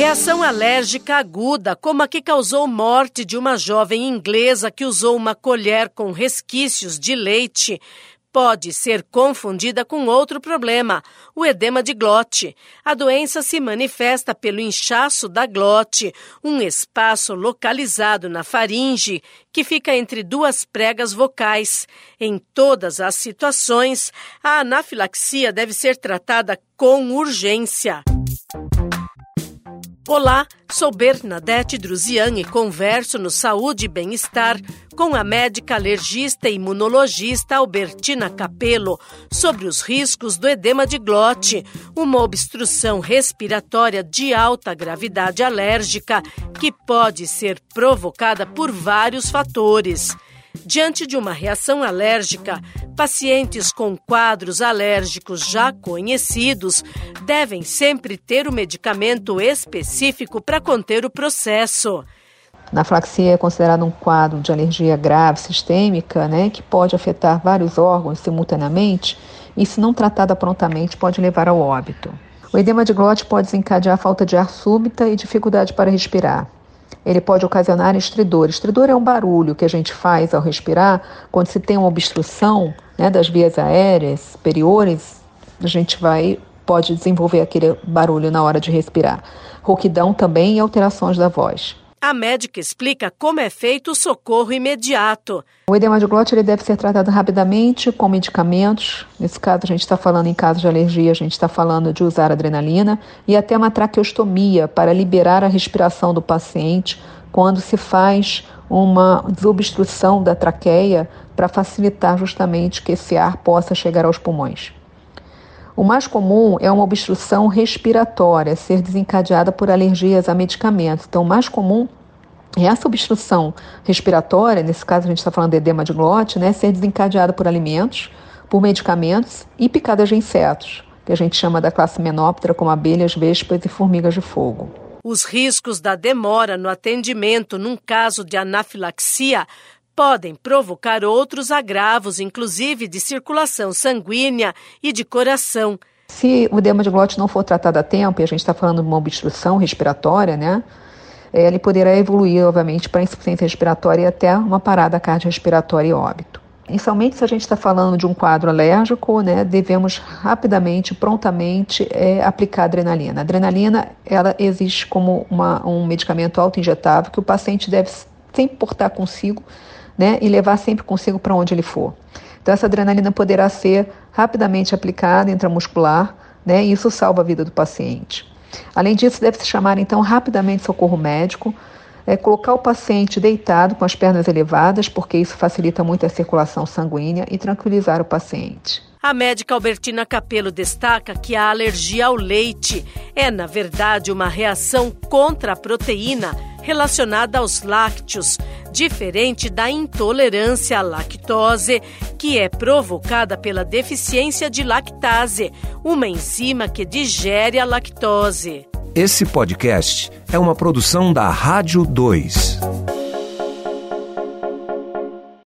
Reação alérgica aguda, como a que causou morte de uma jovem inglesa que usou uma colher com resquícios de leite, pode ser confundida com outro problema, o edema de glote. A doença se manifesta pelo inchaço da glote, um espaço localizado na faringe que fica entre duas pregas vocais. Em todas as situações, a anafilaxia deve ser tratada com urgência. Olá, sou Bernadette Druzian e converso no Saúde e Bem-Estar com a médica alergista e imunologista Albertina Capello sobre os riscos do edema de glote, uma obstrução respiratória de alta gravidade alérgica que pode ser provocada por vários fatores. Diante de uma reação alérgica, pacientes com quadros alérgicos já conhecidos devem sempre ter o medicamento específico para conter o processo. Anafilaxia é considerado um quadro de alergia grave sistêmica, né, que pode afetar vários órgãos simultaneamente e, se não tratada prontamente, pode levar ao óbito. O edema de glote pode desencadear falta de ar súbita e dificuldade para respirar ele pode ocasionar estridor. Estridor é um barulho que a gente faz ao respirar quando se tem uma obstrução né, das vias aéreas superiores, a gente vai pode desenvolver aquele barulho na hora de respirar. Rouquidão também e alterações da voz. A médica explica como é feito o socorro imediato. O edema de glote ele deve ser tratado rapidamente com medicamentos. Nesse caso, a gente está falando em caso de alergia, a gente está falando de usar adrenalina e até uma traqueostomia para liberar a respiração do paciente quando se faz uma desobstrução da traqueia para facilitar justamente que esse ar possa chegar aos pulmões. O mais comum é uma obstrução respiratória, ser desencadeada por alergias a medicamentos. Então, o mais comum é essa obstrução respiratória, nesse caso a gente está falando de edema de glote, né, ser desencadeada por alimentos, por medicamentos e picadas de insetos, que a gente chama da classe menóptera, como abelhas, vespas e formigas de fogo. Os riscos da demora no atendimento num caso de anafilaxia podem provocar outros agravos, inclusive de circulação sanguínea e de coração. Se o edema de glote não for tratado a tempo, e a gente está falando de uma obstrução respiratória, né? Eh, ele poderá evoluir, obviamente, para insuficiência respiratória e até uma parada cardiorrespiratória e óbito. Inicialmente, se a gente está falando de um quadro alérgico, né, devemos rapidamente, prontamente é, aplicar adrenalina. A adrenalina ela existe como uma, um medicamento autoinjetável que o paciente deve sempre portar consigo né, e levar sempre consigo para onde ele for. Então, essa adrenalina poderá ser rapidamente aplicada intramuscular, né, e isso salva a vida do paciente. Além disso, deve-se chamar então rapidamente socorro médico, é, colocar o paciente deitado com as pernas elevadas, porque isso facilita muito a circulação sanguínea, e tranquilizar o paciente. A médica Albertina Capelo destaca que a alergia ao leite é, na verdade, uma reação contra a proteína relacionada aos lácteos, diferente da intolerância à lactose, que é provocada pela deficiência de lactase, uma enzima que digere a lactose. Esse podcast é uma produção da Rádio 2.